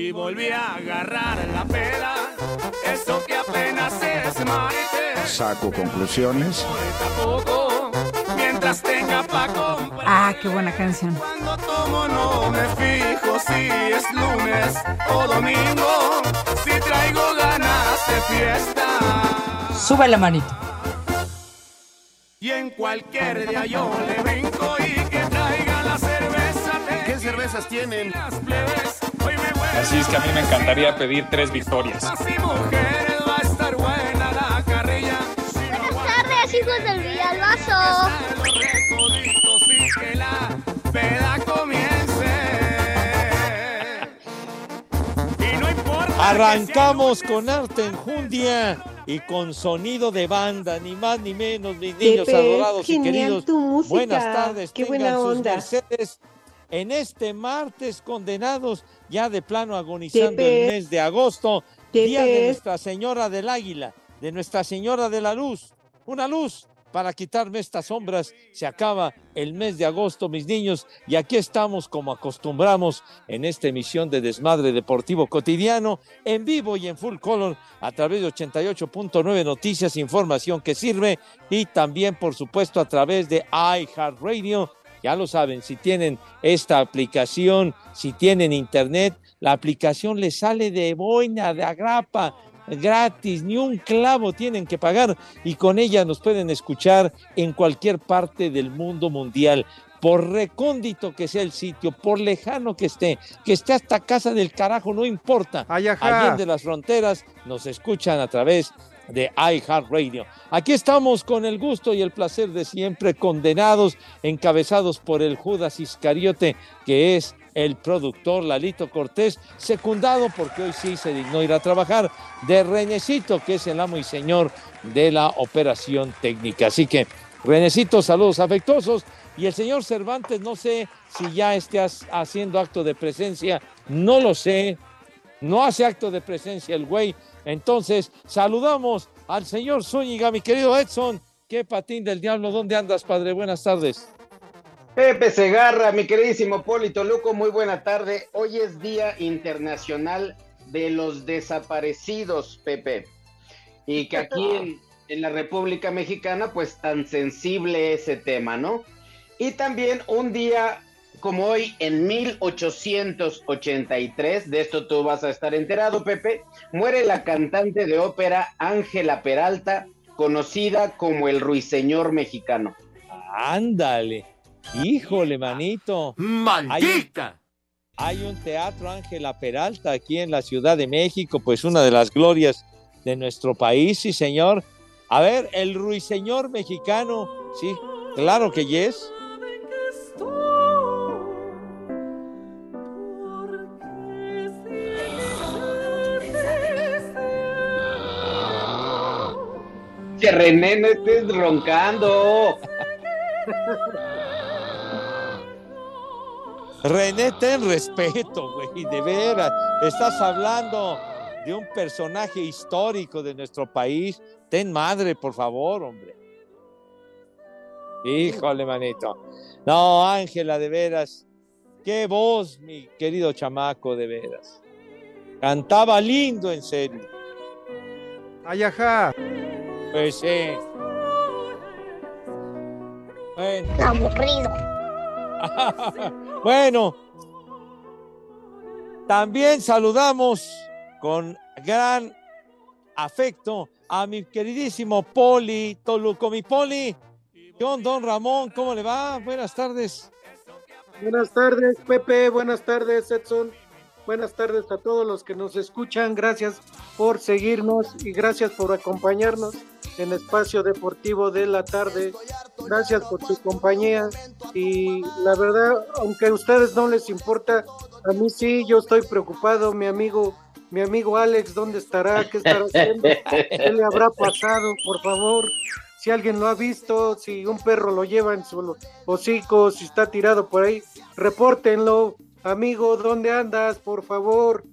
Y volví a agarrar la pela. Eso que apenas es marite. Saco conclusiones. Tampoco. Mientras tenga pa' comprar. Ah, qué buena canción. Cuando tomo no me fijo si es lunes o domingo. Si traigo ganas de fiesta. Sube la manito. Y en cualquier día yo le brinco y que traiga la cerveza. ¿Qué cervezas tienen? Las plebes, Así es que a mí me encantaría pedir tres victorias. Buenas tardes, hijos del Villalbazo. Arrancamos con arte enjundia y con sonido de banda, ni más ni menos, mis niños Pepe, adorados y queridos. tu música. Buenas tardes, Qué tengan buena sus onda. mercedes en este martes condenados ya de plano agonizando el mes de agosto, día de. Nuestra Señora del Águila, de Nuestra Señora de la Luz, una luz para quitarme estas sombras. Se acaba el mes de agosto, mis niños, y aquí estamos como acostumbramos en esta emisión de Desmadre Deportivo Cotidiano, en vivo y en full color, a través de 88.9 Noticias, información que sirve, y también, por supuesto, a través de iHeartRadio. Ya lo saben, si tienen esta aplicación, si tienen internet, la aplicación les sale de boina, de agrapa, gratis, ni un clavo tienen que pagar y con ella nos pueden escuchar en cualquier parte del mundo mundial. Por recóndito que sea el sitio, por lejano que esté, que esté hasta casa del carajo, no importa. Ayaja. Allí de las fronteras nos escuchan a través de iHeartRadio. Aquí estamos con el gusto y el placer de siempre, condenados, encabezados por el Judas Iscariote, que es el productor Lalito Cortés, secundado porque hoy sí se dignó ir a trabajar, de Renecito, que es el amo y señor de la operación técnica. Así que, Renecito, saludos afectuosos. Y el señor Cervantes, no sé si ya esté ha- haciendo acto de presencia, no lo sé, no hace acto de presencia el güey. Entonces, saludamos al señor Zúñiga, mi querido Edson. Qué patín del diablo, ¿dónde andas, padre? Buenas tardes. Pepe Segarra, mi queridísimo Polito Luco, muy buena tarde. Hoy es Día Internacional de los Desaparecidos, Pepe. Y que aquí en, en la República Mexicana, pues tan sensible ese tema, ¿no? Y también un día como hoy, en 1883, de esto tú vas a estar enterado, Pepe, muere la cantante de ópera Ángela Peralta, conocida como el Ruiseñor mexicano. Ándale. Híjole, manito. ¡Maldita! Hay un teatro Ángela Peralta aquí en la Ciudad de México, pues una de las glorias de nuestro país, sí, señor. A ver, el ruiseñor mexicano, sí, claro que yes. Que René no estés roncando. René, ten respeto, güey, de veras. Estás hablando de un personaje histórico de nuestro país. Ten madre, por favor, hombre. Híjole, manito. No, Ángela, de veras. Qué voz, mi querido chamaco, de veras. Cantaba lindo, en serio. Ayaja. Pues sí. Bueno. Aburrido. bueno, también saludamos con gran afecto a mi queridísimo Poli Toluco. Mi Poli, John Don Ramón, ¿cómo le va? Buenas tardes. Buenas tardes, Pepe. Buenas tardes, Edson. Buenas tardes a todos los que nos escuchan. Gracias por seguirnos y gracias por acompañarnos en Espacio Deportivo de la tarde. Gracias por su compañía. Y la verdad, aunque a ustedes no les importa, a mí sí, yo estoy preocupado. Mi amigo mi amigo Alex, ¿dónde estará? ¿Qué estará haciendo? ¿Qué le habrá pasado? Por favor, si alguien lo ha visto, si un perro lo lleva en su hocico, si está tirado por ahí, repórtenlo. Amigo, ¿dónde andas? Por favor.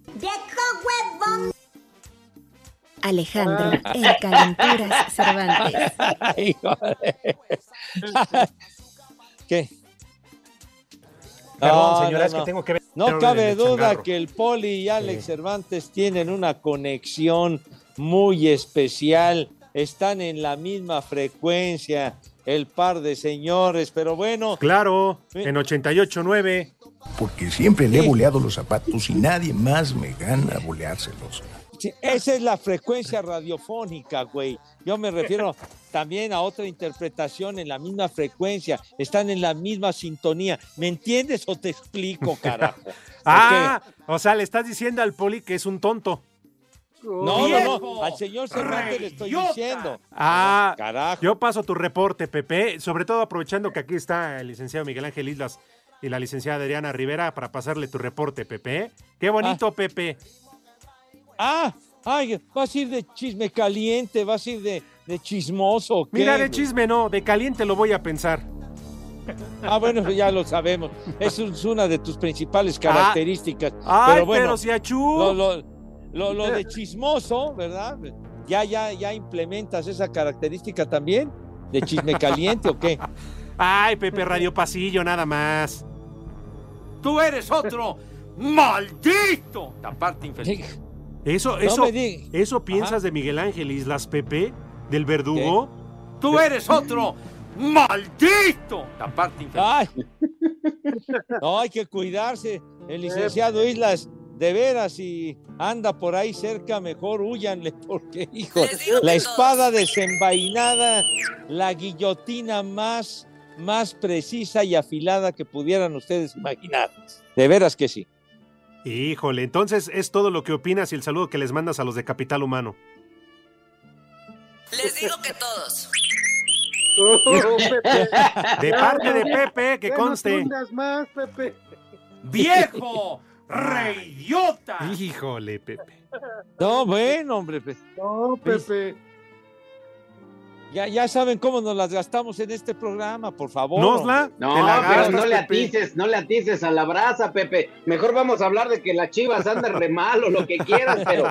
Alejandro, el Calenturas Cervantes. ¿Qué? Perdón, señora, es que tengo que ver. No cabe duda changarro. que el Poli y Alex Cervantes tienen una conexión muy especial. Están en la misma frecuencia, el par de señores, pero bueno. Claro, en 88.9. Porque siempre le he boleado los zapatos y nadie más me gana boleárselos. Sí, esa es la frecuencia radiofónica, güey. Yo me refiero también a otra interpretación en la misma frecuencia. Están en la misma sintonía. ¿Me entiendes o te explico, carajo? Ah, o sea, le estás diciendo al poli que es un tonto. No, no, no. Al señor Cervantes le estoy diciendo. Ah, Carajo. yo paso tu reporte, Pepe, sobre todo aprovechando que aquí está el licenciado Miguel Ángel Islas y la licenciada Adriana Rivera para pasarle tu reporte, Pepe. Qué bonito, Pepe. Ah, ay, vas a ir de chisme caliente, vas a ir de, de chismoso. ¿o qué, Mira, de chisme no, de caliente lo voy a pensar. Ah, bueno, ya lo sabemos. Esa es una de tus principales características. Ay, pero bueno, pero si achú. lo, lo- lo- lo de chismoso, ¿verdad? Ya, ya, ya implementas esa característica también de chisme caliente o qué? Ay, Pepe Radio Pasillo, nada más. Tú eres otro maldito. Aparte infeliz. Eso, eso, eso piensas de Miguel Ángel Islas, Pepe, del verdugo. Tú eres otro maldito. Aparte infeliz. Ay. No, hay que cuidarse. El licenciado Islas, de veras, si anda por ahí cerca, mejor huyanle, porque, hijo, la espada desenvainada, la guillotina más, más precisa y afilada que pudieran ustedes imaginar. De veras que sí. Híjole, entonces es todo lo que opinas y el saludo que les mandas a los de Capital Humano. Les digo que todos. De parte de Pepe, que conste. tundas más, Pepe. ¡Viejo! ¡Reidiota! Híjole, Pepe. No, bueno, hombre. pues, No, Pepe. Ya, ya saben cómo nos las gastamos en este programa, por favor. ¿Nosla? No, la pero gastas, no le Pepe. atices, no le atices a la brasa, Pepe. Mejor vamos a hablar de que las chivas andan re mal o lo que quieras, pero.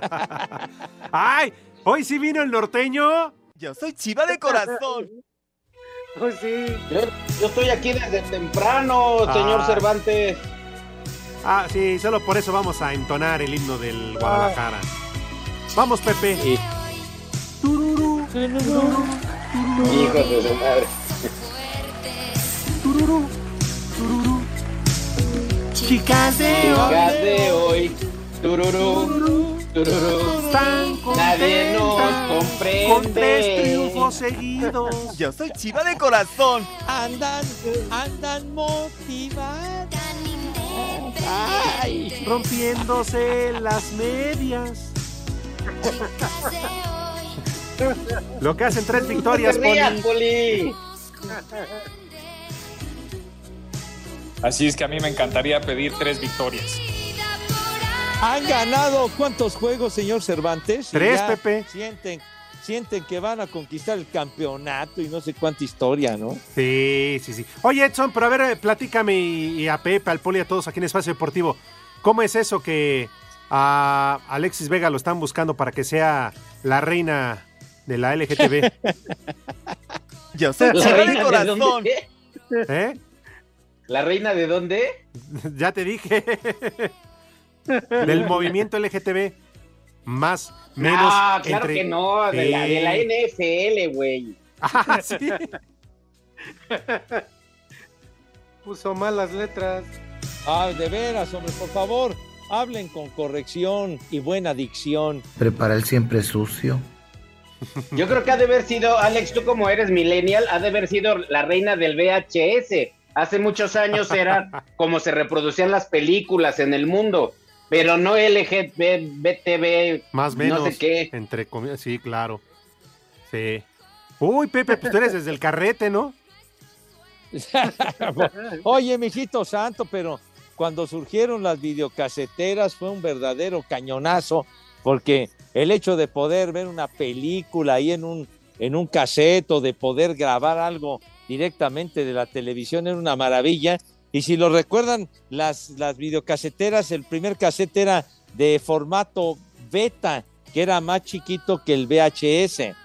¡Ay! ¿Hoy sí vino el norteño? Yo soy chiva de corazón. Pues sí. Yo, yo estoy aquí desde temprano, señor Ah. Cervantes. Ah, sí, solo por eso vamos a entonar el himno del Guadalajara. Vamos, Pepe. Tururú, tururú, Hijos de su madre. tururú, tururú. Chicas de Chicas hoy. de hoy. Tururú, tururú. Tan Nadie nos comprende. Con tres triunfos seguidos. Yo soy chiva de corazón. Andan, andan motivadas. Ay. Rompiéndose las medias. Lo que hacen tres victorias, rías, Poli. Así es que a mí me encantaría pedir tres victorias. ¿Han ganado cuántos juegos, señor Cervantes? Tres, Pepe. Sienten, sienten que van a conquistar el campeonato y no sé cuánta historia, ¿no? Sí, sí, sí. Oye, Edson, pero a ver, eh, platícame y, y a Pepe, al Poli, a todos aquí en Espacio Deportivo. ¿Cómo es eso que a Alexis Vega lo están buscando para que sea la reina de la LGTB? Yo soy ¿La reina de corazón. dónde? ¿Eh? ¿La reina de dónde? ya te dije. Del movimiento LGTB. Más, menos. no, claro entre- que no, de la, de la Sí. NFL, güey. Ah, sí. Puso malas letras. Ah, de veras, hombre, por favor, hablen con corrección y buena dicción. Prepara el siempre sucio. Yo creo que ha de haber sido, Alex, tú como eres millennial, ha de haber sido la reina del VHS. Hace muchos años era como se reproducían las películas en el mundo, pero no LGBTB, Más menos. no sé qué. Entre comillas, sí, claro. Sí. Uy, Pepe, pues tú eres desde el carrete, ¿no? Oye, mijito santo, pero cuando surgieron las videocaseteras fue un verdadero cañonazo, porque el hecho de poder ver una película ahí en un, en un cassette o de poder grabar algo directamente de la televisión era una maravilla. Y si lo recuerdan, las, las videocaseteras, el primer cassette era de formato beta, que era más chiquito que el VHS.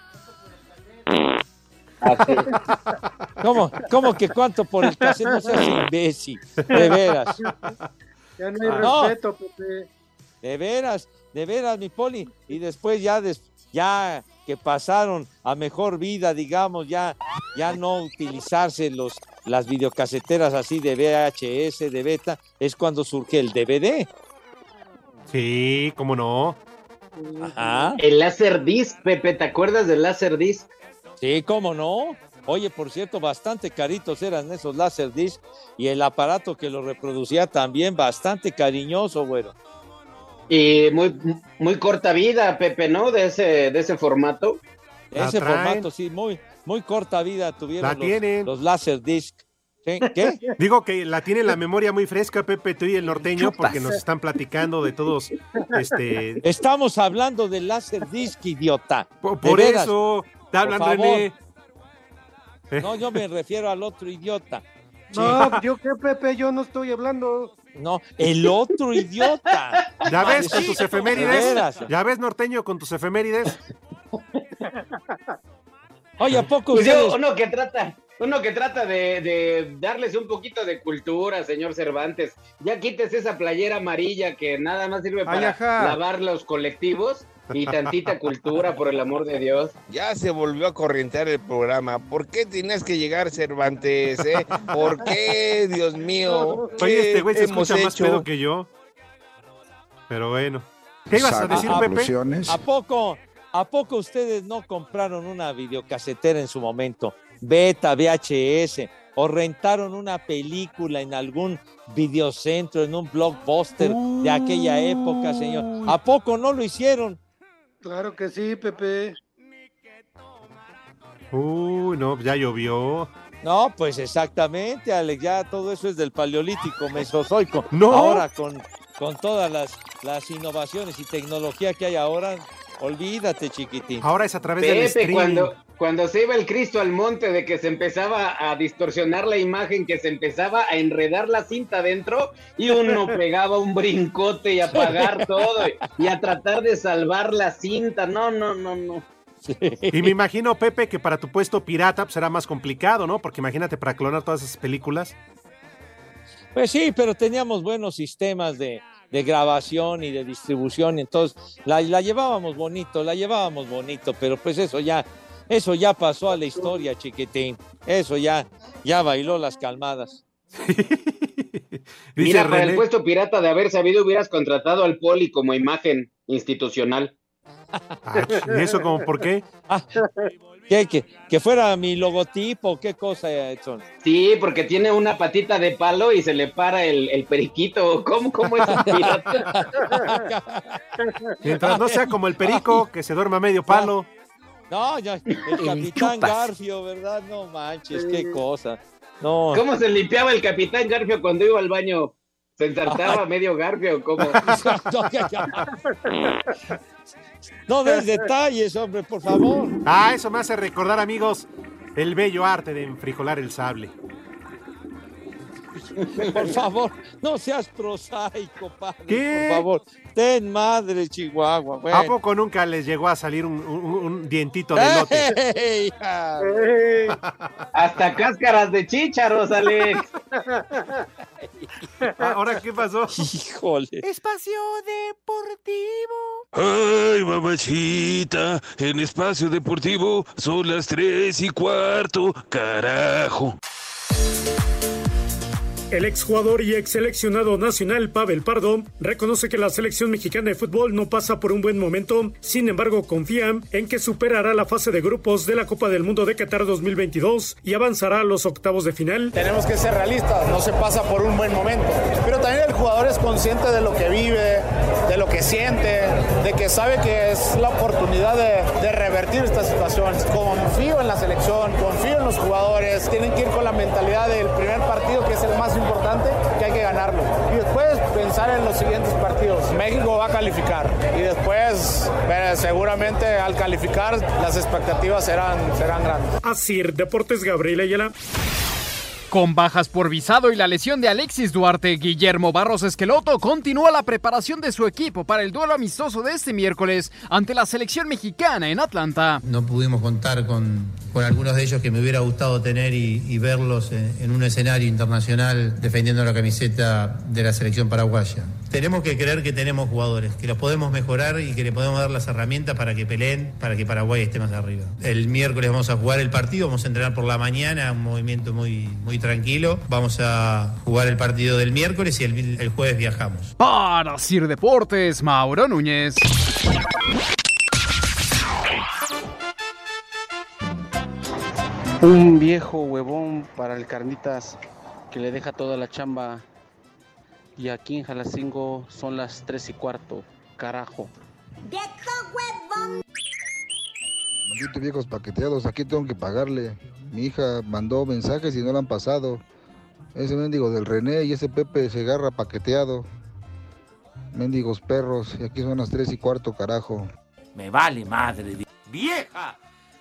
¿Cómo, ¿Cómo que cuánto por el cassette? No seas imbécil, de veras. Ya no hay No. respeto, Pepe. De veras, de veras, mi poli. Y después ya, des- ya que pasaron a mejor vida, digamos, ya, ya no utilizarse los, las videocaseteras así de VHS, de beta, es cuando surge el DVD. Sí, cómo no. Ajá. El Laserdisc, Pepe, ¿te acuerdas del Laserdisc? Sí, cómo no. Oye, por cierto, bastante caritos eran esos Laserdisc y el aparato que lo reproducía también bastante cariñoso, güero. Y muy, muy corta vida, Pepe, ¿no? De ese, de ese formato. Ese formato, sí, muy, muy corta vida tuvieron La los, tienen. los Laserdisc. ¿Sí? ¿Qué? Digo que la tiene la memoria muy fresca, Pepe, tú y el norteño, porque nos están platicando de todos. Este, Estamos hablando del Laserdisc, idiota. por eso, te hablan, Por favor. René. No, yo me refiero al otro idiota. No, yo qué, Pepe, yo no estoy hablando. No, el otro idiota. ¿Ya ves con tus de efemérides? ¿Ya ves, norteño, con tus efemérides? Oye, ¿a poco Pues ustedes? uno que trata, uno que trata de, de darles un poquito de cultura, señor Cervantes. Ya quites esa playera amarilla que nada más sirve para lavar los colectivos y tantita cultura, por el amor de Dios. Ya se volvió a corrientear el programa. ¿Por qué tienes que llegar, Cervantes? eh? ¿Por qué, Dios mío? Oye, ¿Qué este güey se escucha más pedo que yo. Pero bueno. ¿Qué ibas a decir, Pepe? ¿A poco, ¿A poco ustedes no compraron una videocasetera en su momento? Beta, VHS, o rentaron una película en algún videocentro, en un blockbuster de aquella época, señor. ¿A poco no lo hicieron? Claro que sí, Pepe. Uy, no, ya llovió. No, pues exactamente, Alex, ya todo eso es del paleolítico mesozoico. No. Ahora con, con todas las, las innovaciones y tecnología que hay ahora, olvídate, chiquitín. Ahora es a través del Pepe, streaming. cuando, cuando se iba el Cristo al monte de que se empezaba a distorsionar la imagen, que se empezaba a enredar la cinta dentro y uno pegaba un brincote y a apagar todo y, y a tratar de salvar la cinta. No, no, no, no. Y me imagino, Pepe, que para tu puesto pirata pues, será más complicado, ¿no? Porque imagínate para clonar todas esas películas. Pues sí, pero teníamos buenos sistemas de, de grabación y de distribución, entonces la, la llevábamos bonito, la llevábamos bonito, pero pues eso ya, eso ya pasó a la historia, chiquitín. Eso ya, ya bailó las calmadas. Mira, para René. el puesto pirata de haber sabido hubieras contratado al poli como imagen institucional. Ah, ¿Y eso como por qué? ¿Qué, que, que fuera mi logotipo, qué cosa, Edson. Sí, porque tiene una patita de palo y se le para el, el periquito. ¿Cómo, cómo es un pirata? Mientras no sea como el perico, que se duerma a medio palo. No, ya, el capitán. Garfio, ¿verdad? No manches, qué cosa. No. ¿Cómo se limpiaba el capitán Garfio cuando iba al baño? ¿Se ensartaba medio Garfio? ¿Cómo? No des detalles, hombre, por favor. Ah, eso me hace recordar, amigos, el bello arte de enfrijolar el sable. Por favor, no seas prosaico, padre. ¿Qué? Por favor, ten madre, Chihuahua. ¿A Bueno. poco nunca les llegó a salir un, un- un dientito de lote? ¡Ey, hija! Hasta cáscaras de chícharos, Alex. Ah, ¿Ahora qué pasó? Híjole. Espacio Deportivo. Ay, mamachita, en espacio deportivo son las tres y cuarto, carajo. El exjugador y ex seleccionado nacional Pavel Pardo reconoce que la selección mexicana de fútbol no pasa por un buen momento, sin embargo confía en que superará la fase de grupos de la Copa del Mundo de Qatar 2022 y avanzará a los octavos de final. Tenemos que ser realistas, no se pasa por un buen momento. Pero también el jugador es consciente de lo que vive, que siente, de que sabe que es la oportunidad de, revertir esta situación. Confío en la selección, confío en los jugadores, tienen que ir con la mentalidad del primer partido que es el más importante, que hay que ganarlo. Y después pensar en los siguientes partidos. México va a calificar y después seguramente al calificar las expectativas serán, serán grandes. Así, Deportes Gabriel Ayala. Con bajas por visado y la lesión de Alexis Duarte, Guillermo Barros Esqueloto continúa la preparación de su equipo para el duelo amistoso de este miércoles ante la selección mexicana en Atlanta. No pudimos contar con, con algunos de ellos que me hubiera gustado tener y, verlos en un escenario internacional defendiendo la camiseta de la selección paraguaya. Tenemos que creer que tenemos jugadores, que los podemos mejorar y que le podemos dar las herramientas para que peleen, para que Paraguay esté más arriba. El miércoles vamos a jugar el partido, vamos a entrenar por la mañana, un movimiento muy, muy tranquilo. Vamos a jugar el partido del miércoles y el, el jueves viajamos. Para Sir Deportes, Mauro Núñez. Un viejo huevón para el Carnitas que le deja toda la chamba. Y aquí en Jalacingo son las 3 y cuarto. Carajo. Malditos viejos paqueteados, aquí tengo que pagarle. Mi hija mandó mensajes y no lo han pasado. Ese mendigo del René y ese Pepe se agarra paqueteado. Mendigos perros, y aquí son las 3 y cuarto, carajo. Me vale madre. vie- ¡Vieja!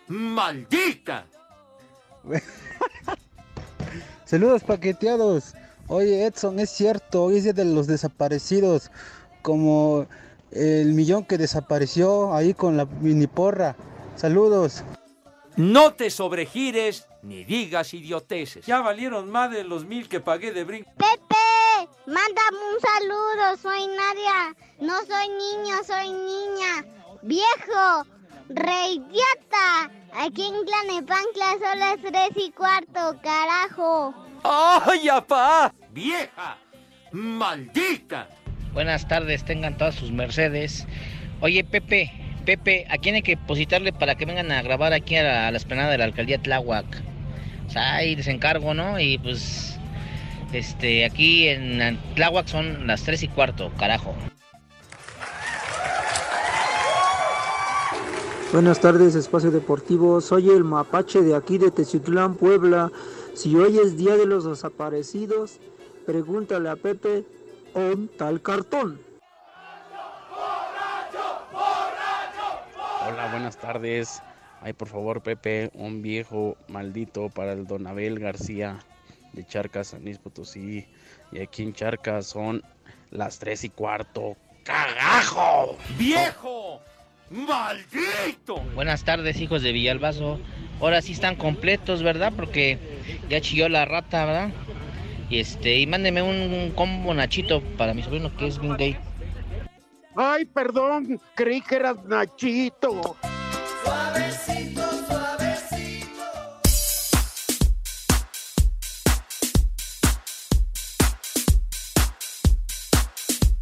¡Maldita! Saludos paqueteados. Oye Edson, es cierto, hoy es día de los desaparecidos, como el millón que desapareció ahí con la mini porra. Saludos. No te sobregires ni digas idioteces. Ya valieron más de los mil que pagué de brinco. Pepe, mándame un saludo, soy Nadia. No soy niño, soy niña. Viejo, reidiota. Aquí en Tlanepancla son las tres y cuarto, carajo. ¡Ay, apá! ¡Vieja! ¡Maldita! Buenas tardes, tengan todas sus Mercedes. Oye, Pepe, Pepe, ¿a quién hay que depositarle para que vengan a grabar aquí a la, a la esplanada de la alcaldía Tláhuac? O sea, ahí les encargo, ¿no? Y pues, este, aquí en Tláhuac son las 3 y cuarto, carajo. Buenas tardes, Espacio Deportivo. Soy el mapache de aquí de Teciutlán, Puebla. Si hoy es Día de los Desaparecidos, pregúntale a Pepe, ¿on tal cartón? Hola, buenas tardes. Ay, por favor, Pepe, un viejo maldito para el Don Abel García de Charcas, San Luis Potosí. Y aquí en Charcas son las 3 y cuarto. ¡Cagajo! ¡Viejo! ¡Maldito! Buenas tardes, hijos de Villalbazo. Ahora sí están completos, ¿verdad? Porque ya chilló la rata, ¿verdad? Y este, y mándeme un combo nachito para mi sobrino que es bien gay. Ay, perdón, creí que eras Nachito. Suavecito, suavecito.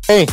¡Eh!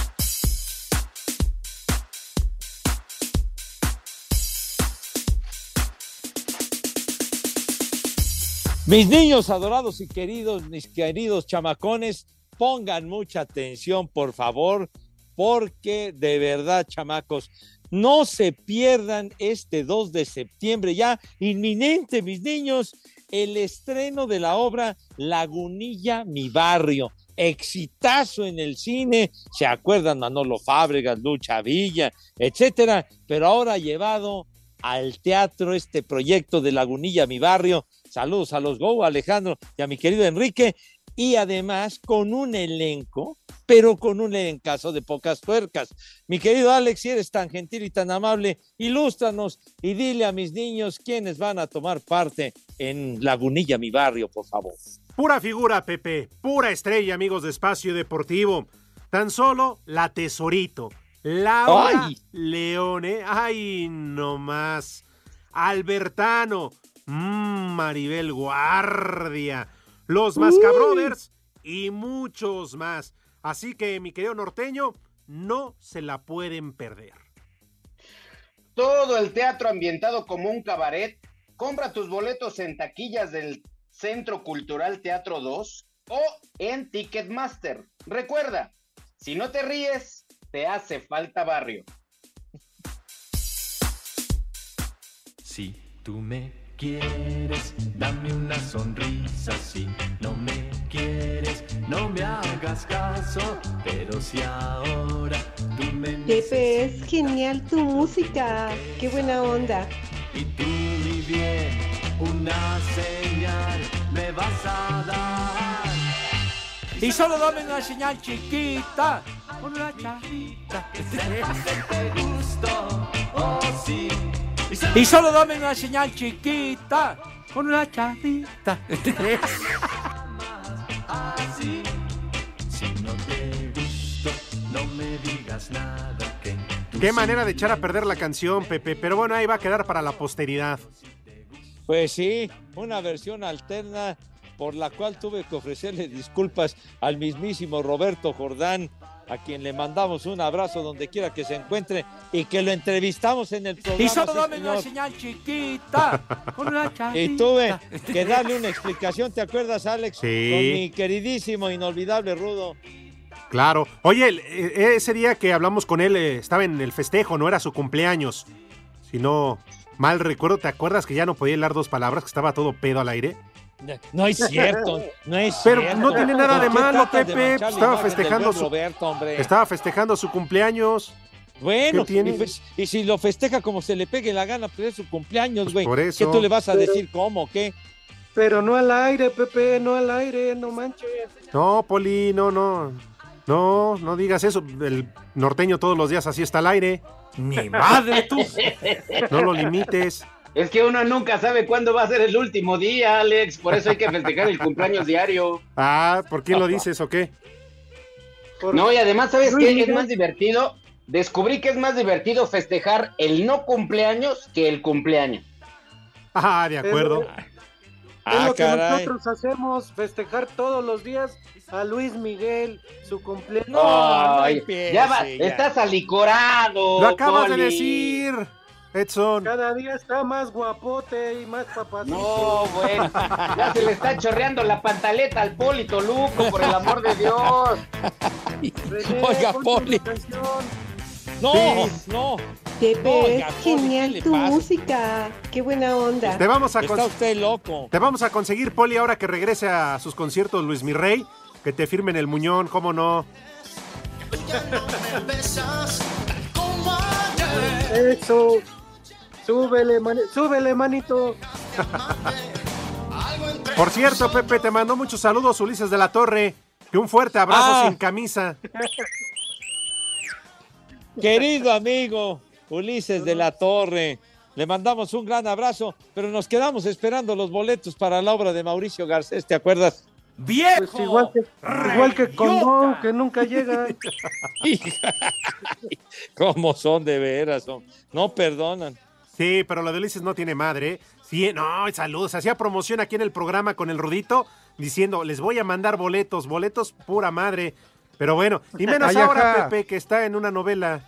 Mis niños adorados y queridos, mis queridos chamacones, pongan mucha atención, por favor, porque de verdad, chamacos, no se pierdan este 2 de septiembre, ya inminente, mis niños, el estreno de la obra Lagunilla, mi barrio. Exitazo en el cine, se acuerdan Manolo Fábregas, Lucha Villa, etcétera, pero ahora llevado al teatro este proyecto de Lagunilla, mi barrio. Saludos a los Go, Alejandro y a mi querido Enrique. Y además con un elenco, pero con un elencazo de pocas tuercas. Mi querido Alex, si eres tan gentil y tan amable, ilústranos y dile a mis niños quiénes van a tomar parte en Lagunilla, mi barrio, por favor. Pura figura, Pepe. Pura estrella, amigos de Espacio Deportivo. Tan solo la Tesorito. Laura ¡Ay! Leone. Ay, no más. Albertano. Mm, Maribel Guardia. Los Mascabrothers y muchos más. Así que, mi querido norteño, no se la pueden perder. Todo el teatro ambientado como un cabaret. Compra tus boletos en taquillas del Centro Cultural Teatro 2 o en Ticketmaster. Recuerda, si no te ríes, te hace falta barrio. Si tú me quieres, dame una sonrisa. Si no me quieres, no me hagas caso. Pero si ahora tú me Pepe, es genial tu música. Qué buena onda. y tú mi bien, una señal me vas a dar. Y solo dame una señal chiquita. Una chavita. Te gusto, oh sí. Y solo dame una señal chiquita. Con una chavita. Así, si no te gusto, no me digas nada Qué manera de echar a perder la canción, Pepe. Pero bueno, ahí va a quedar para la posteridad. Pues sí, una versión alterna por la cual tuve que ofrecerle disculpas al mismísimo Roberto Jordán, a quien le mandamos un abrazo donde quiera que se encuentre y que lo entrevistamos en el programa. Y solo sí, dame una señal chiquita. Con una. Y tuve que darle una explicación, ¿te acuerdas, Alex? Sí. Con mi queridísimo, inolvidable Rudo. Claro. Oye, eh, ese día que hablamos con él eh, estaba en el festejo, no era su cumpleaños. Si no mal recuerdo, ¿te acuerdas que ya no podía hablar dos palabras, que estaba todo pedo al aire? No es cierto, no es Pero cierto. no tiene nada de ¿Por qué malo, de Pepe. la Estaba festejando su Roberto, hombre. Estaba festejando su cumpleaños. Bueno, ¿Qué tiene? y, pues, y si lo festeja como se le pegue la gana, pues es su cumpleaños, güey. por eso. ¿Qué tú le vas a Pero- decir cómo, qué? Pero no al aire, Pepe, no al aire, no manches. No, Poli, no, no. No, no digas eso. El norteño todos los días así está al aire. Mi madre, tú. No lo limites. Es que uno nunca sabe cuándo va a ser el último día, Alex. Por eso hay que festejar el cumpleaños diario. Ah, ¿por qué lo dices o qué? No, y además, ¿sabes qué? Es más divertido. Descubrí que es más divertido festejar el no cumpleaños que el cumpleaños. Ah, de acuerdo. Es Ah, lo que caray. nosotros hacemos, festejar todos los días a Luis Miguel, su cumpleaños. No, no empiece, ya va, ya. estás alicorado. Lo acabas de decir, Edson. Cada día está más guapote y más papacito. No, bueno, ya se le está chorreando la pantaleta al Polito Luco, por el amor de Dios. René, Oiga, Poli. No, no. Pepe, No, oiga, es Poli, genial ¿qué le tu pasa? música. Qué buena onda. Te vamos a Está usted loco. te vamos a conseguir, Poli, ahora que regrese a sus conciertos Luis Mirrey, que te firmen el muñón, ¿cómo no? Eso. Súbele, mani- súbele, manito. Por cierto, Pepe, te mandó muchos saludos Ulises de la Torre. Que un fuerte abrazo Ah. sin camisa. Querido amigo Ulises de la Torre, le mandamos un gran abrazo, pero nos quedamos esperando los boletos para la obra de Mauricio Garcés, ¿te acuerdas? ¡Viejo! Pues igual que, igual que con Don, que nunca llega. ¿Cómo son de veras? son? No perdonan. Sí, pero lo de Ulises no tiene madre. Sí, no, saludos. Hacía promoción aquí en el programa con el Rudito diciendo, les voy a mandar boletos, boletos pura madre. Pero bueno, y menos Ay, ahora, ajá. Pepe, que está en una novela.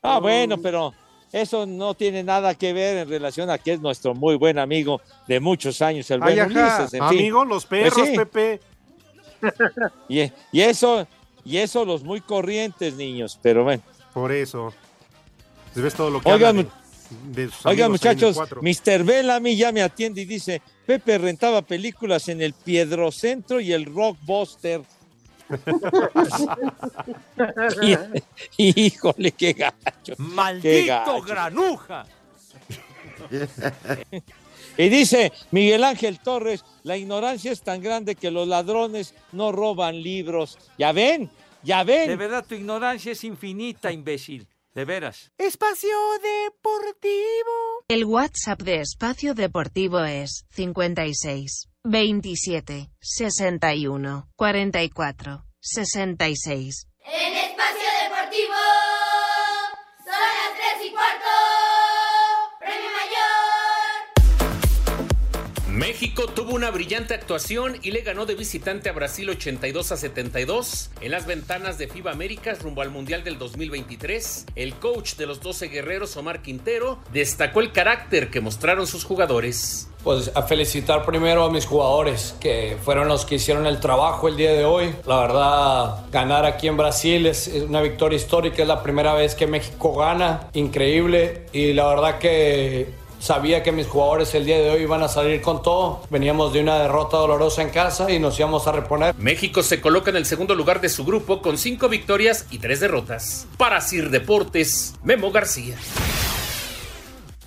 Ah, bueno, pero eso no tiene nada que ver en relación a que es nuestro muy buen amigo de muchos años, el buen Ay. Ulises. en fin. Amigo, los perros, Pues sí. Pepe. Y, y eso, y eso los muy corrientes niños, pero bueno. Por eso. ¿Ves todo lo que Oigan, habla de, sus el muchachos? Mr. Bellamy ya me atiende y dice, Pepe rentaba películas en el Piedrocentro y el Rockbuster. Híjole, qué gacho. Qué ¡Maldito gacho. granuja! Y dice Miguel Ángel Torres, la ignorancia es tan grande que los ladrones no roban libros. Ya ven, ya ven. De verdad, tu ignorancia es infinita, imbécil. De veras. Espacio Deportivo. El WhatsApp de Espacio Deportivo es 56 27 61 44 66. En Espacio Deportivo México tuvo una brillante actuación y le ganó de visitante a Brasil 82 a 72 en las ventanas de FIBA Américas rumbo al Mundial del 2023. El coach de los 12 guerreros, Omar Quintero, destacó el carácter que mostraron sus jugadores. Pues a felicitar primero a mis jugadores, que fueron los que hicieron el trabajo el día de hoy. La verdad, ganar aquí en Brasil es una victoria histórica, es la primera vez que México gana, increíble. Y la verdad que Sabía que mis jugadores el día de hoy iban a salir con todo. Veníamos de una derrota dolorosa en casa y nos íbamos a reponer. México se coloca en el segundo lugar de su grupo con cinco victorias y tres derrotas. Para Sir Deportes, Memo García.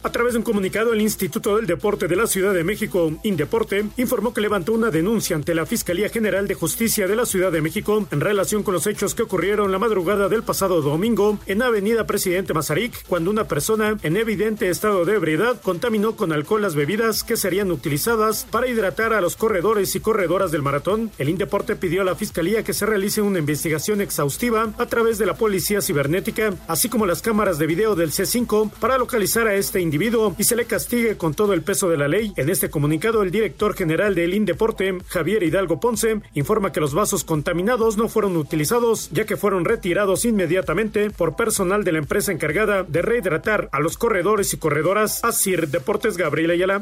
A través de un comunicado, el Instituto del Deporte de la Ciudad de México, Indeporte, informó que levantó una denuncia ante la Fiscalía General de Justicia de la Ciudad de México en relación con los hechos que ocurrieron la madrugada del pasado domingo en Avenida Presidente Mazarik, cuando una persona en evidente estado de ebriedad contaminó con alcohol las bebidas que serían utilizadas para hidratar a los corredores y corredoras del maratón. El Indeporte pidió a la Fiscalía que se realice una investigación exhaustiva a través de la Policía Cibernética, así como las cámaras de video del C5 para localizar a este individuo y se le castigue con todo el peso de la ley. En este comunicado, el director general del Indeporte, Javier Hidalgo Ponce, informa que los vasos contaminados no fueron utilizados, ya que fueron retirados inmediatamente por personal de la empresa encargada de rehidratar a los corredores y corredoras. Así, Deportes Gabriel Ayala.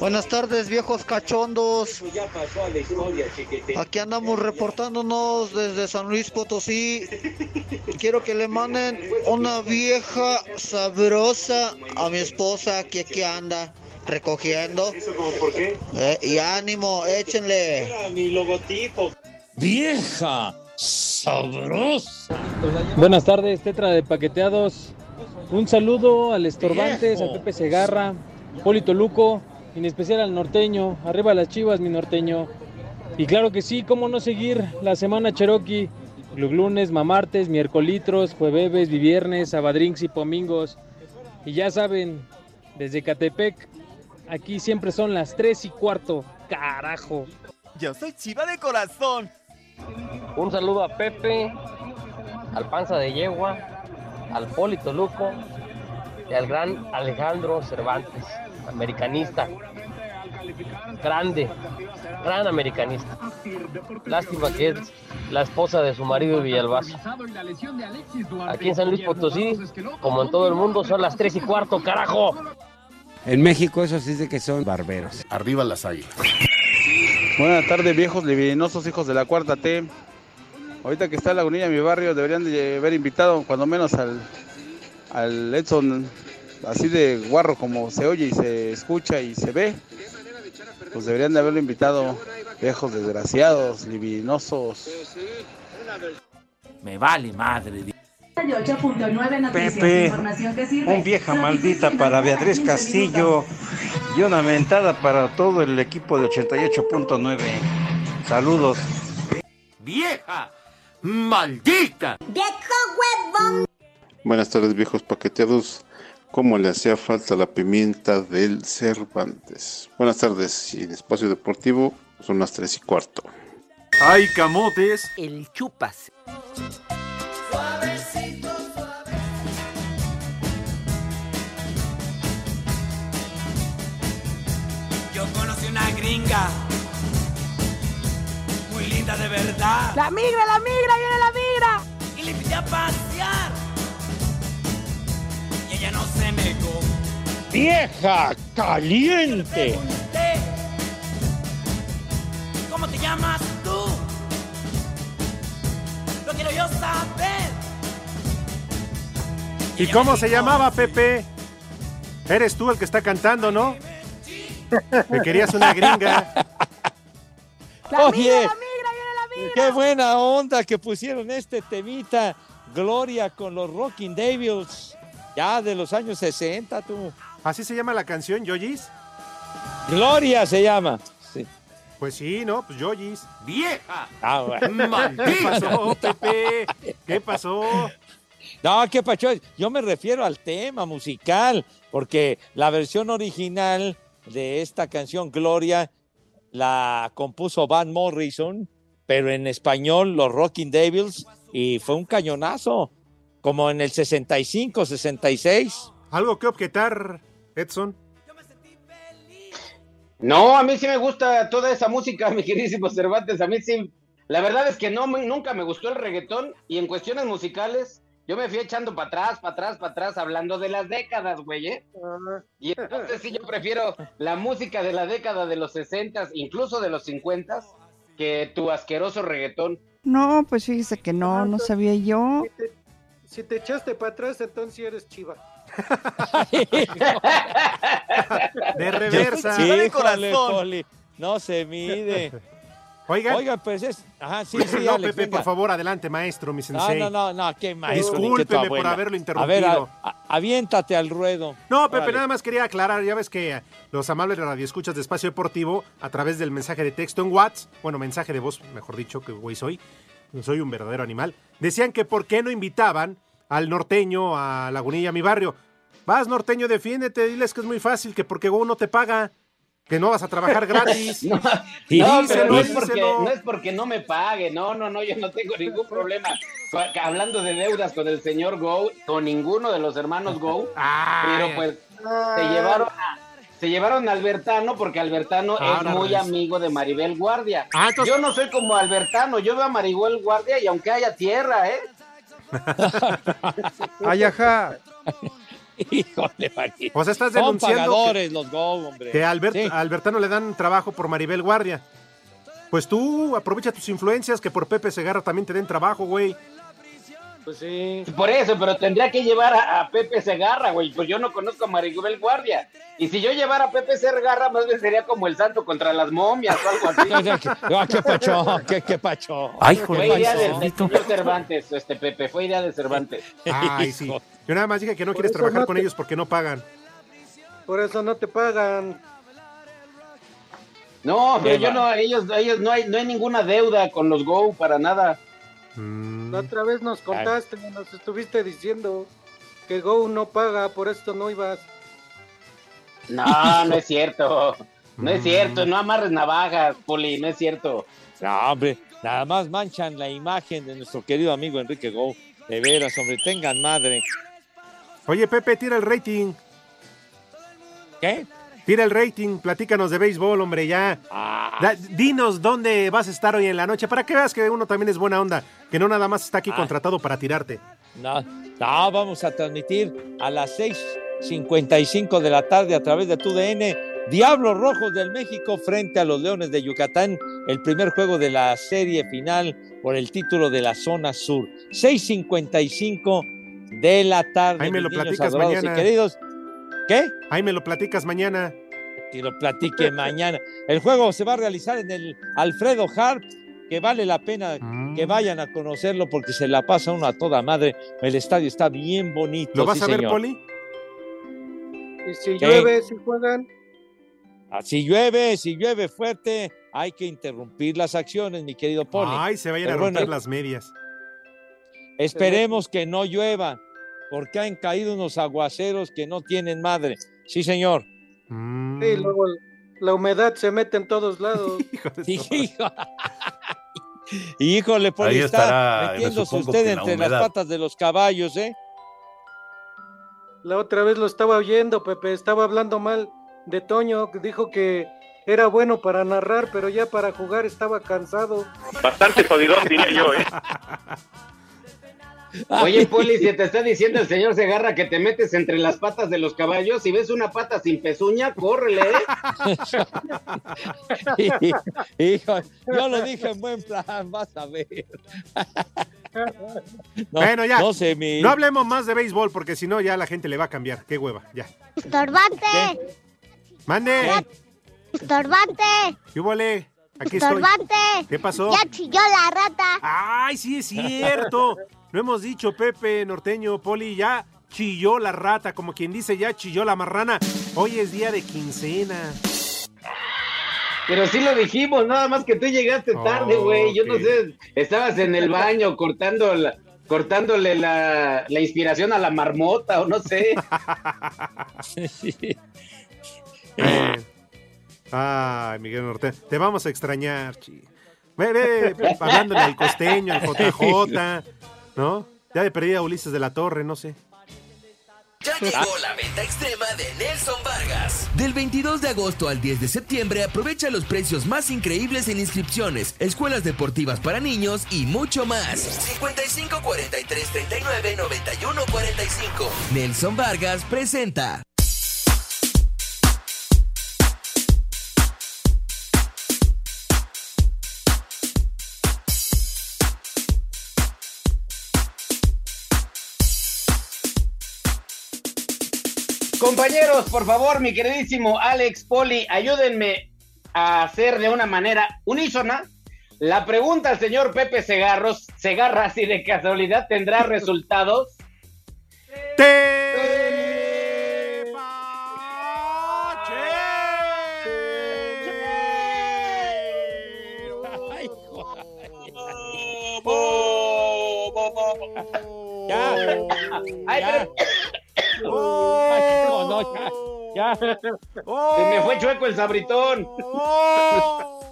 Buenas tardes, viejos cachondos. Aquí andamos reportándonos desde San Luis Potosí. Quiero que le manden una vieja sabrosa a mi esposa que aquí anda recogiendo. Eh, y ánimo, échenle. Mi logotipo. Vieja sabrosa. Buenas tardes, Tetra de Paqueteados. Un saludo al Estorbantes, a Pepe Segarra, Polito Luco, en especial al norteño. Arriba las chivas, mi norteño. Y claro que sí, cómo no seguir la semana Cherokee. Lunes, mamartes, miércolitros, jueves, viernes, sabadrinks y pomingos. Y ya saben, desde Catepec, aquí siempre son las 3 y cuarto. Carajo. Yo soy chiva de corazón. Un saludo a Pepe, al Panza de Yegua, al Polito Luco y al gran Alejandro Cervantes, americanista. Grande, gran americanista. Lástima que es la esposa de su marido Villalbazo. Aquí en San Luis Potosí, como en todo el mundo, son las 3 y cuarto, carajo. En México eso sí dice que son barberos. Arriba las águilas. Buenas tardes, viejos libidinosos hijos de la cuarta T. Ahorita que está Lagunilla en mi barrio, deberían de haber invitado cuando menos al, al Edson, así de guarro como se oye y se escucha y se ve. Pues deberían de haberlo invitado, viejos desgraciados, libidinosos. Me vale madre. Pepe, un vieja maldita para Beatriz Castillo y una mentada para todo el equipo de 88.9. Saludos. ¡Vieja! ¡Maldita! Buenas tardes, viejos paqueteados. ¿Cómo le hacía falta la pimienta del Cervantes? Buenas tardes, y en Espacio Deportivo son las 3 y cuarto. ¡Ay, camotes! El chupas. Yo conocí una gringa muy linda de verdad. La migra, la migra, viene la migra. Y le invité a pasear. No se negó. ¡Vieja caliente! Pregunté, ¿Cómo te llamas tú? Lo quiero yo saber. ¿Y cómo se llamaba, Pepe? Eres tú el que está cantando, ¿no? Me querías una gringa. Oye, qué buena onda que pusieron este temita. Gloria con los Rocking Devils. Ya de los años 60, tú. ¿Así se llama la canción, Yoyis? Gloria se llama. Sí. Pues sí, ¿no? Pues Yoyis. ¡Vieja! Ah, bueno. ¿Qué pasó, Pepe? ¿Qué pasó? No, qué pacho. Yo me refiero al tema musical, porque la versión original de esta canción, Gloria, la compuso Van Morrison, pero en español los Rocking Devils y fue un cañonazo, como en el 65, 66. ¿Algo que objetar, Edson? No, a mí sí me gusta toda esa música, mi queridísimo Cervantes. A mí sí, la verdad es que no, nunca me gustó el reggaetón y en cuestiones musicales yo me fui echando para atrás, para atrás, para atrás, hablando de las décadas, güey, ¿eh? Y entonces sí yo prefiero la música de la década de los 60, incluso de los 50, que tu asqueroso reggaetón. No, pues fíjese que no, no sabía yo. Si te echaste para atrás, entonces sí eres chiva. De reversa. Sí, de corazón. Poli, no se mide. Oigan. Oiga, pues es. Ajá, sí, sí, no, Alex, Pepe, venga. por favor, adelante, maestro, mi No, sensei. no, no, no, qué maestro. ni qué tu Discúlpeme por haberlo A interrumpido. ver, a- a- aviéntate al ruedo. No, Pepe, Órale. nada más quería aclarar, ya ves que los amables radioescuchas de Espacio Deportivo, a través del mensaje de texto en WhatsApp, bueno, mensaje de voz, mejor dicho, que güey soy, soy un verdadero animal, decían que por qué no invitaban al norteño a Lagunilla, mi barrio. Vas, norteño, defiéndete, diles que es muy fácil, que porque Go no te paga, que no vas a trabajar gratis. No, Y no, díselo, no es, porque, díselo. no es porque no me pague, no, no, no, yo no tengo ningún problema. Hablando de deudas con el señor Go, con ninguno de los hermanos Go, pero pues se llevaron a, se llevaron a Albertano porque Albertano Ah, es muy amigo de Maribel Guardia. Ah, entonces- Yo no soy como Albertano, yo veo a Maribel Guardia y aunque haya tierra, ¿eh? Ay, ajá. Híjole, María. O sea, estás Son denunciando pagadores los Go, hombre. que a Albert- Sí. a Albertano le dan trabajo por Maribel Guardia. Pues tú aprovecha tus influencias, que por Pepe Segarra también te den trabajo, güey. Pues sí. Por eso, pero tendría que llevar a, a Pepe Segarra, güey, pues yo no conozco a Maribel Guardia. Y si yo llevara a Pepe Segarra, más bien sería como el santo contra las momias o algo así. Ah, qué pacho, qué, qué pacho. Ay, Qué Fue idea del, señor Cervantes, este Pepe, fue idea de Cervantes. Ay, sí. Yo nada más dije que no Por quieres trabajar no con te- ellos porque no pagan. Por eso no te pagan. No, pero yo no, ellos, ellos no hay, no hay ninguna deuda con los Go para nada. La otra vez nos contaste, nos estuviste diciendo que Go no paga, por esto no ibas. No, no es cierto. No es cierto, no amarres navajas, Poli, no es cierto. No, hombre, nada más manchan la imagen de nuestro querido amigo Enrique Go. De veras, hombre, tengan madre. Oye, Pepe, tira el rating. ¿Qué? Tira el rating, platícanos de béisbol, hombre, ya. Ah. Da- dinos dónde vas a estar hoy en la noche para que veas que uno también es buena onda, que no nada más está aquí Ah. contratado para tirarte. No, no, vamos a transmitir a las 6.55 de la tarde a través de TUDN. Diablos Rojos del México frente a los Leones de Yucatán, el primer juego de la serie final por el título de la zona sur. 6.55 de la tarde. Ahí me lo platicas mañana. Y queridos, ¿qué? Ahí me lo platicas mañana. Que lo platique mañana. El juego se va a realizar en el Alfredo Harp, que vale la pena Mm. que vayan a conocerlo porque se la pasa uno a toda madre. El estadio está bien bonito. ¿Lo vas sí, a ver, señor. Poli? Y si ¿Qué? llueve, si juegan. Ah, Si llueve, si llueve fuerte, hay que interrumpir las acciones, mi querido Poli. Ay, se vayan a bueno, romper las medias. Esperemos que no llueva, porque han caído unos aguaceros que no tienen madre. Sí, señor. Mm. Sí, luego la humedad se mete en todos lados. Hijo- Híjole, Poli, Ahí está estará, me metiéndose usted la entre las patas de los caballos, ¿eh? La otra vez lo estaba oyendo, Pepe, estaba hablando mal de Toño, que dijo que era bueno para narrar, pero ya para jugar estaba cansado. Bastante jodidón, diría yo, ¿eh? Oye, Poli, si te está diciendo el señor Segarra que te metes entre las patas de los caballos, si ves una pata sin pezuña, córrele, ¿eh? Hijo, yo lo dije en buen plan, vas a ver. No, bueno, ya. No sé, mi... No hablemos más de béisbol porque si no ya la gente le va a cambiar. Qué hueva, ya. Estorbante, Mande. estorbante, ¿Qué huele? Aquí estoy. estorbante. ¿Qué pasó? Ya chilló la rata. Ay, sí es cierto. Lo hemos dicho, Pepe, Norteño, Poli, ya chilló la rata, como quien dice, ya chilló la marrana. Hoy es día de quincena. Pero sí lo dijimos, nada más que tú llegaste tarde, güey. Yo no sé, estabas en el baño cortando la- cortándole la, la inspiración a la marmota o no sé. Ay, Miguel Norteño, te vamos a extrañar, chi. Ve, ve, hablándole al costeño, al JJ, ¿No? Ya de perdida Ulises de la Torre, no sé. Ya llegó la venta extrema de Nelson Vargas. Del 22 de agosto al 10 de septiembre aprovecha los precios más increíbles en inscripciones, escuelas deportivas para niños y mucho más. 55 43 39 91 45. Nelson Vargas presenta. Compañeros, por favor, mi queridísimo Alex Poli, ayúdenme a hacer de una manera unísona la pregunta al señor Pepe Segarros, Segarra, si de casualidad tendrá resultados. Ya. Ay, Ya. pero- Ay, no, ya, ya. Se me fue chueco el sabritón.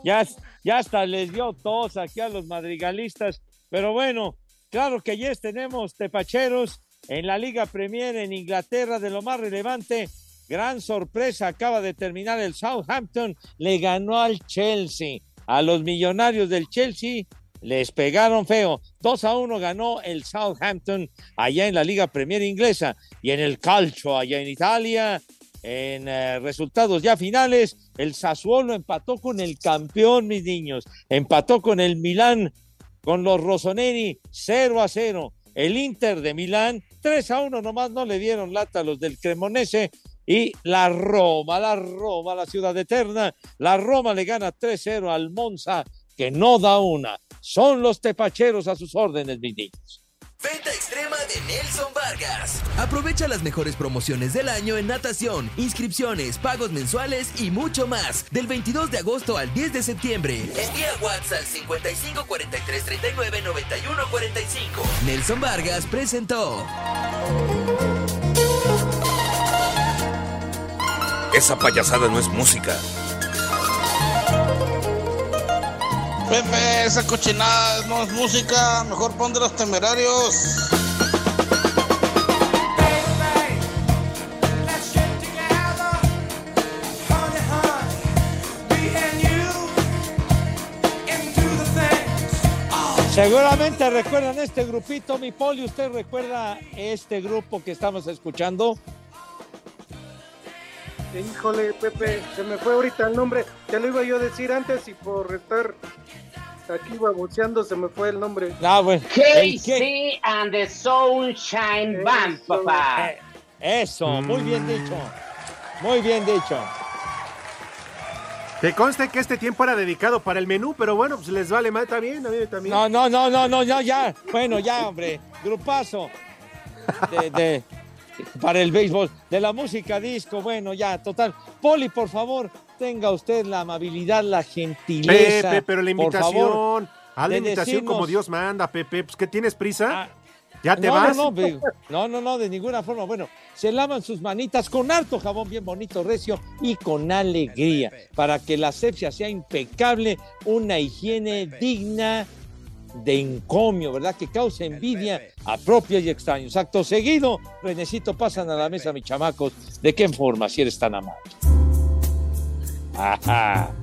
Ya, ya hasta les dio tos aquí a los madrigalistas. Pero bueno, claro que ya tenemos tepacheros en la Liga Premier en Inglaterra de lo más relevante. Gran sorpresa, acaba de terminar el Southampton, le ganó al Chelsea. A los millonarios del Chelsea les pegaron feo. 2 a 1 ganó el Southampton allá en la Liga Premier inglesa y en el Calcio allá en Italia. En eh, resultados ya finales, el Sassuolo empató con el campeón, mis niños. Empató con el Milán, con los Rossoneri, 0 a 0. El Inter de Milán, 3 a 1 nomás, no le dieron lata a los del Cremonese. Y la Roma, la Roma, la ciudad eterna, la Roma le gana 3-0 al Monza, que no da una. Son los tepacheros a sus órdenes, mis niños. Venta extrema de Nelson Vargas. Aprovecha las mejores promociones del año en natación, inscripciones, pagos mensuales y mucho más. Del 22 de agosto al 10 de septiembre. Envía WhatsApp al 55 43 39 91 45. Nelson Vargas presentó. Esa payasada no es música. Pepe, esa cochinada no es música, mejor pon de los temerarios. Seguramente recuerdan este grupito, mi poli. ¿Usted recuerda este grupo que estamos escuchando? Híjole, Pepe, se me fue ahorita el nombre. Te lo iba yo a decir antes y por estar aquí baboseando se me fue el nombre. Ah, bueno. KC and the Sunshine Band, papá. Eh, Eso, muy bien dicho. Muy bien dicho. Que conste que este tiempo era dedicado para el menú, pero bueno, pues les vale más, está bien, a mí también. No, no, no, no, no, ya, ya. Bueno, ya, hombre. Grupazo. De, de- para el béisbol. De la música disco, bueno, ya, total. Poli, por favor, tenga usted la amabilidad, la gentileza. Pepe, pero la favor, invitación, haz la de invitación como decirnos- Ah, Dios manda, Pepe. Pues que tienes prisa. ¿Ya te no, vas? No, no, no, no, no, de ninguna forma. Bueno, se lavan sus manitas con harto jabón bien bonito, recio y con alegría para que la asepsia sea impecable, una higiene digna de encomio, ¿verdad? Que cause envidia a propios y extraños. Acto seguido, Renecito, pasan a la mesa, mis chamacos. ¿De qué forma, si eres tan amable? Ajá.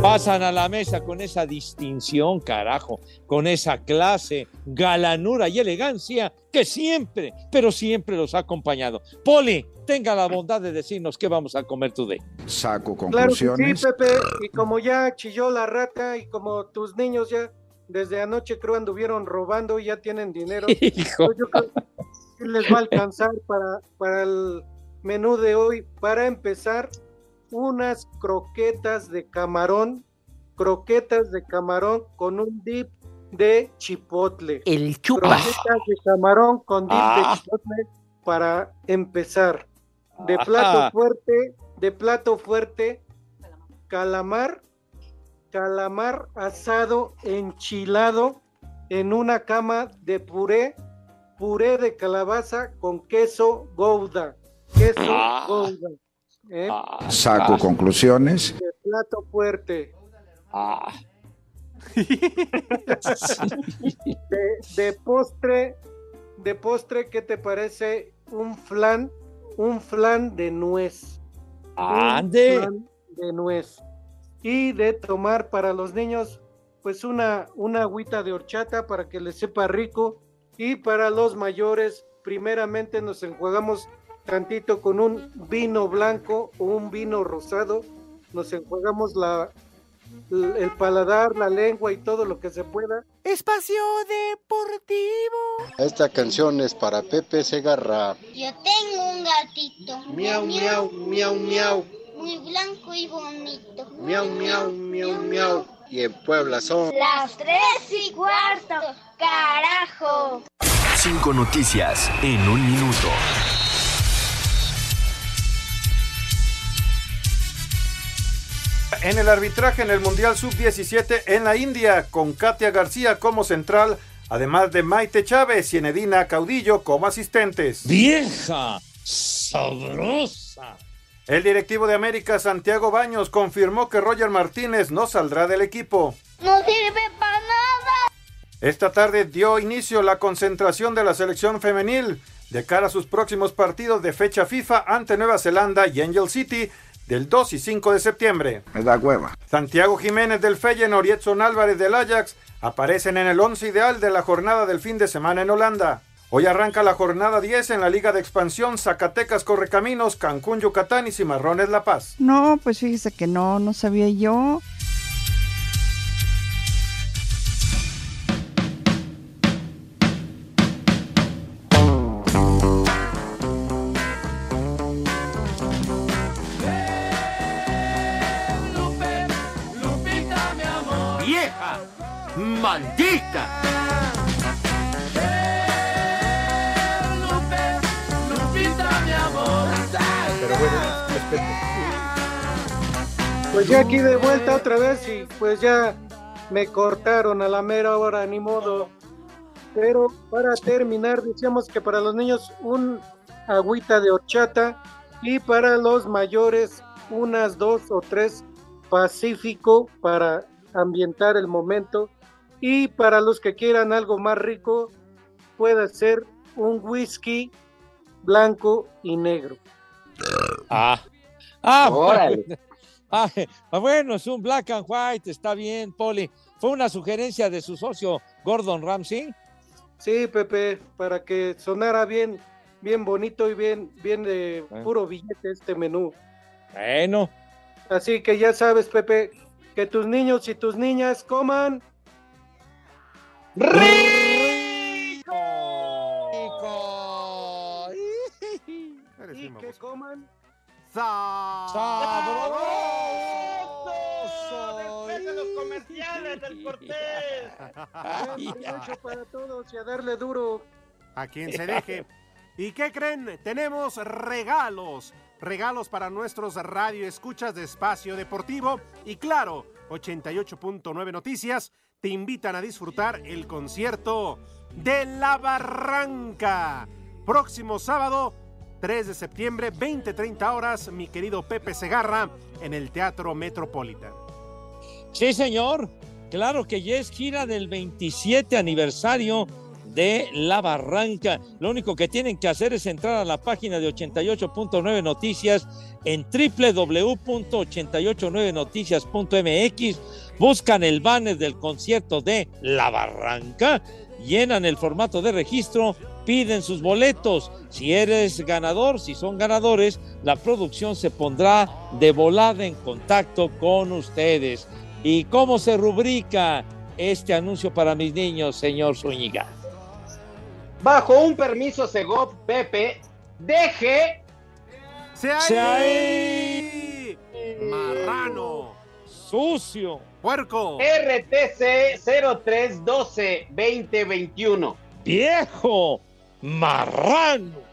Pasan a la mesa con esa distinción, carajo, con esa clase, galanura y elegancia que siempre, pero siempre los ha acompañado. Poli, tenga la bondad de decirnos qué vamos a comer today. Saco Claro que sí, conclusiones. Pepe, y como ya chilló la rata y como tus niños ya desde anoche creo anduvieron robando y ya tienen dinero, Hijo. pues yo creo que les va a alcanzar para, para el menú de hoy. Para empezar, unas croquetas de camarón, croquetas de camarón con un dip de chipotle. El chupa. Croquetas de camarón con dip Ah. de chipotle para empezar. De Ajá. plato fuerte, de plato fuerte, calamar, calamar asado enchilado en una cama de puré, puré de calabaza con queso gouda, queso Ah. gouda. ¿eh? Saco conclusiones. De plato fuerte. de, de postre, de postre, ¿qué te parece un flan, un flan de nuez? Un Ande. flan de nuez. Y de tomar para los niños, pues una, una agüita de horchata para que les sepa rico. Y para los mayores, primeramente nos enjuagamos tantito con un vino blanco o un vino rosado. Nos enjuagamos la, el paladar, la lengua y todo lo que se pueda. Espacio Deportivo. Esta canción es para Pepe Segarra. Yo tengo un gatito. Miau, miau, miau, miau. Muy blanco y bonito. Miau, miau, miau, miau. Y en Puebla son. Las tres y cuarto. Carajo. Cinco noticias en un minuto. En el arbitraje en el Mundial Sub-17 en la India, con Katia García como central, además de Maite Chávez y Enedina Caudillo como asistentes. ¡Vieja! ¡Sabrosa! El directivo de América, Santiago Baños, confirmó que Roger Martínez no saldrá del equipo. No sirve para nada. Esta tarde dio inicio la concentración de la selección femenil de cara a sus próximos partidos de fecha FIFA ante Nueva Zelanda y Angel City del 2 y 5 de septiembre. Me da hueva. Santiago Jiménez del Feyenoord y Edson Álvarez del Ajax aparecen en el once ideal de la jornada del fin de semana en Holanda. Hoy arranca la jornada 10 en la Liga de Expansión Zacatecas Correcaminos, Cancún, Yucatán y Cimarrones La Paz. No, pues fíjese que no, no sabía yo. ¡Maldita! Lupita, mi amor. Pero bueno, Pues ya aquí de vuelta otra vez y pues ya me cortaron a la mera hora, ni modo. Pero para terminar, decíamos que para los niños un agüita de horchata y para los mayores unas dos o tres Pacífico para ambientar el momento y para los que quieran algo más rico puede ser un whisky blanco y negro. Ah, ah, Órale. bueno. Ah, ah, bueno, es un black and white, está bien, Poli. ¿Fue una sugerencia de su socio Gordon Ramsay? Sí, Pepe, para que sonara bien, bien bonito y bien, bien de puro billete este menú. Bueno. Así que ya sabes, Pepe, que tus niños y tus niñas coman y que coman los comerciales del Cortés. Provecho para todos y a darle duro. A quien se deje. ¿Y qué creen? Tenemos regalos. Regalos para nuestros radio escuchas de Espacio Deportivo. Y claro, 88.9 Noticias te invitan a disfrutar el concierto de La Barranca. Próximo sábado, 3 de septiembre, 20-30 horas, mi querido Pepe Segarra, en el Teatro Metropolitan. Sí, señor. Claro que ya es gira del 27 aniversario de La Barranca. Lo único que tienen que hacer es entrar a la página de 88.9 Noticias en www.889noticias.mx, buscan el banner del concierto de La Barranca, llenan el formato de registro, piden sus boletos. Si eres ganador, si son ganadores, la producción se pondrá de volada en contacto con ustedes. ¿Y cómo se rubrica este anuncio para mis niños, señor Zúñiga? Bajo un permiso Segov, Pepe, deje. ¡Se ahí! ¡Marrano! ¡Sucio! ¡Puerco! RTC 0312 2021. ¡Viejo! ¡Marrano!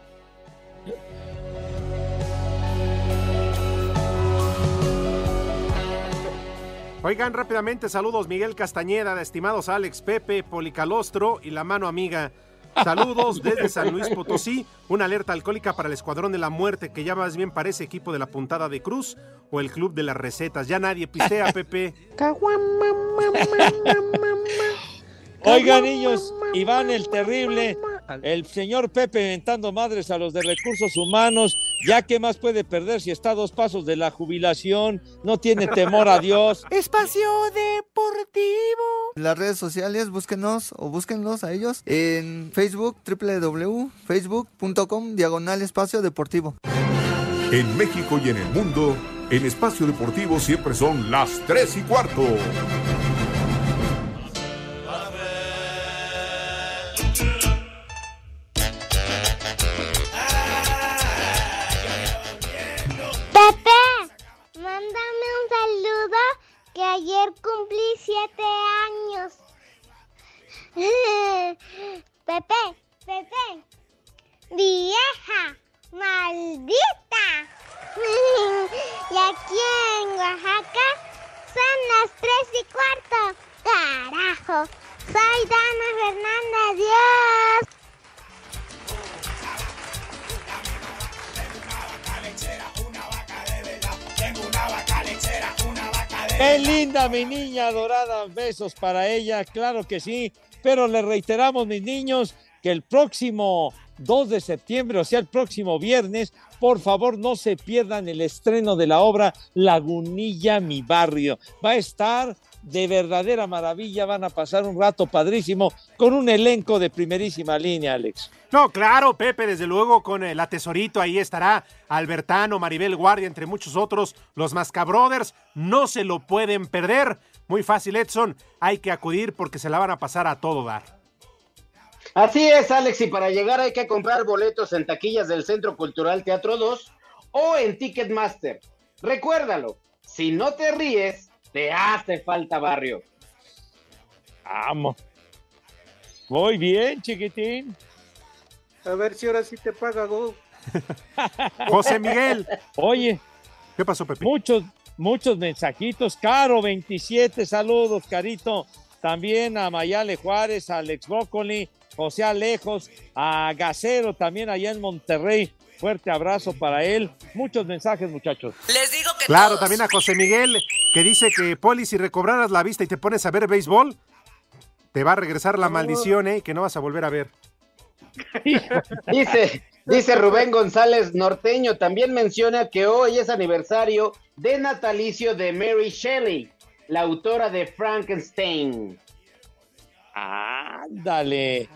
Oigan rápidamente, saludos Miguel Castañeda, estimados Alex Pepe, Policalostro y la mano amiga. Saludos desde San Luis Potosí, una alerta alcohólica para el Escuadrón de la Muerte, que ya más bien parece equipo de la puntada de Cruz o el Club de las Recetas. Ya nadie pistea, Pepe. Oigan, niños, Iván el Terrible, el señor Pepe inventando madres a los de recursos humanos, ya que más puede perder si está a dos pasos de la jubilación, no tiene temor a Dios. Espacio Deportivo. Las redes sociales, búsquenos o búsquenlos a ellos en Facebook, www.facebook.com, diagonal espacio deportivo. En México y en el mundo, en Espacio Deportivo siempre son las 3 y cuarto. Saludo que ayer cumplí siete años. Pepe, Pepe, vieja, maldita. Y aquí en Oaxaca son las tres y cuarto. Carajo, soy Dana Fernanda, adiós. Qué linda mi niña dorada, besos para ella, claro que sí, pero le reiteramos mis niños que el próximo 2 de septiembre, o sea, el próximo viernes, por favor no se pierdan el estreno de la obra Lagunilla, mi barrio. Va a estar de verdadera maravilla, van a pasar un rato padrísimo con un elenco de primerísima línea, Alex. No, claro, Pepe, desde luego con el atesorito ahí estará Albertano, Maribel Guardia, entre muchos otros, los Mascabrothers, no se lo pueden perder. Muy fácil, Edson, hay que acudir porque se la van a pasar a todo dar. Así es, Alex, y para llegar hay que comprar boletos en taquillas del Centro Cultural Teatro 2 o en Ticketmaster. Recuérdalo, si no te ríes, te hace falta barrio. Vamos. Muy bien, chiquitín. A ver si ahora sí te paga Go. José Miguel. Oye. ¿Qué pasó, Pepe? Muchos, muchos mensajitos. Caro 27, saludos, Carito. También a Mayale Juárez, a Alex Brócoli, José Alejos, a Gacero también allá en Monterrey. Fuerte abrazo para él. Muchos mensajes, muchachos. Les digo que Claro, todos. también a José Miguel, que dice que, Poli, si recobraras la vista y te pones a ver béisbol, te va a regresar la maldición, ¿eh? Que no vas a volver a ver. Dice, dice Rubén González Norteño, también menciona que hoy es aniversario de natalicio de Mary Shelley, la autora de Frankenstein. Ándale.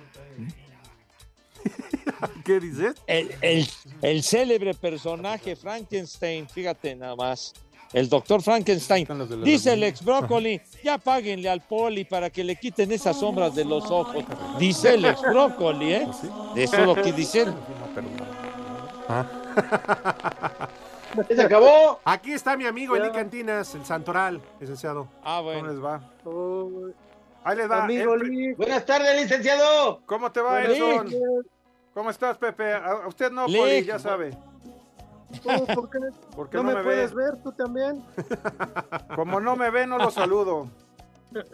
¿Qué dices? El, el- el célebre personaje Frankenstein, fíjate nada más. El doctor Frankenstein. Dice el ex brócoli, ya páguenle al poli para que le quiten esas sombras de los ojos. Dice el ex brócoli, ¿eh? Eso es lo que dicen. ¿Se acabó? Aquí está mi amigo Eli Cantinas, el Santoral, licenciado. Ah, ¿Cómo bueno. les va? Oh, Ahí les va. amigo El pri- Lee. Buenas tardes, licenciado. ¿Cómo te va, Edson? ¿Cómo estás, Pepe? A a usted no, Lee. Poli, ya sabe. ¿por qué? ¿No, no, me, me, puedes ve. ver tú también? Como no me ve, no lo saludo.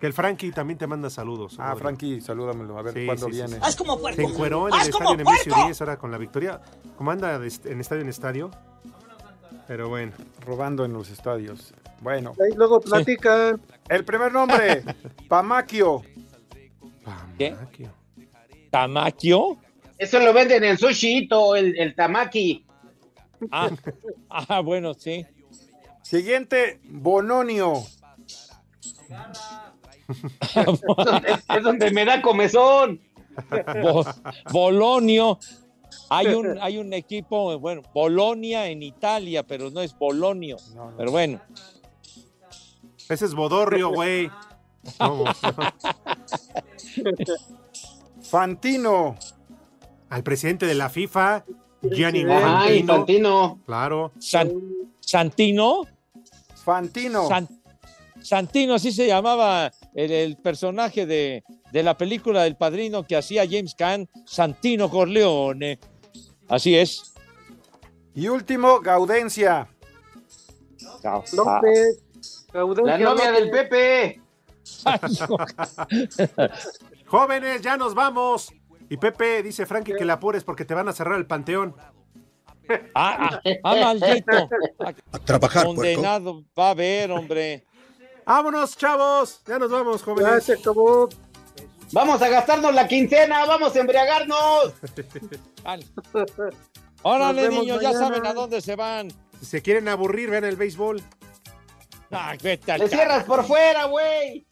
Que el Frankie también te manda saludos. Ah, Frankie, salúdamelo, a ver Sí, cuándo sí, viene. sí. ¡Haz como Se puerco! encueró en el ¡Haz estadio Nemesio puerco! 10 ahora con la victoria. ¿Cómo anda en estadio en estadio? Pero bueno. Robando en los estadios. Bueno, Ahí luego platican. el primer nombre, Pamaquio. ¿Qué? ¿Tamaquio? Eso lo venden en Sushito, el, el tamaki. Ah, ah, bueno, sí. Siguiente, Bononio. es, es donde me da comezón. Bo- Bolonio. Hay un, hay un equipo, bueno, Bolonia en Italia, pero no es Bolonio. Pero bueno. Ese es Bodorrio, güey. No, Fantino. Al presidente de la FIFA, Gianni Ay, Infantino. Fantino. Claro. San- Santino. Fantino. San- Santino, así se llamaba el, el personaje de, de la película del padrino que hacía James Caan, Santino Corleone. Así es. Y último, Gaudencia. López. La novia del Pepe. Ay. Jóvenes, ya nos vamos. Y Pepe dice Frankie que la apures porque te van a cerrar el panteón. Ah, ah, ah, maldito. A trabajar, puerco. Condenado va a ver, hombre. Vámonos, chavos. Ya nos vamos, jóvenes. Ya se acabó. Vamos a gastarnos la quincena, vamos a embriagarnos. Órale, niños, ya saben a dónde se van. Si se quieren aburrir, vean el béisbol. Ay, vete al Le cierras por fuera, güey.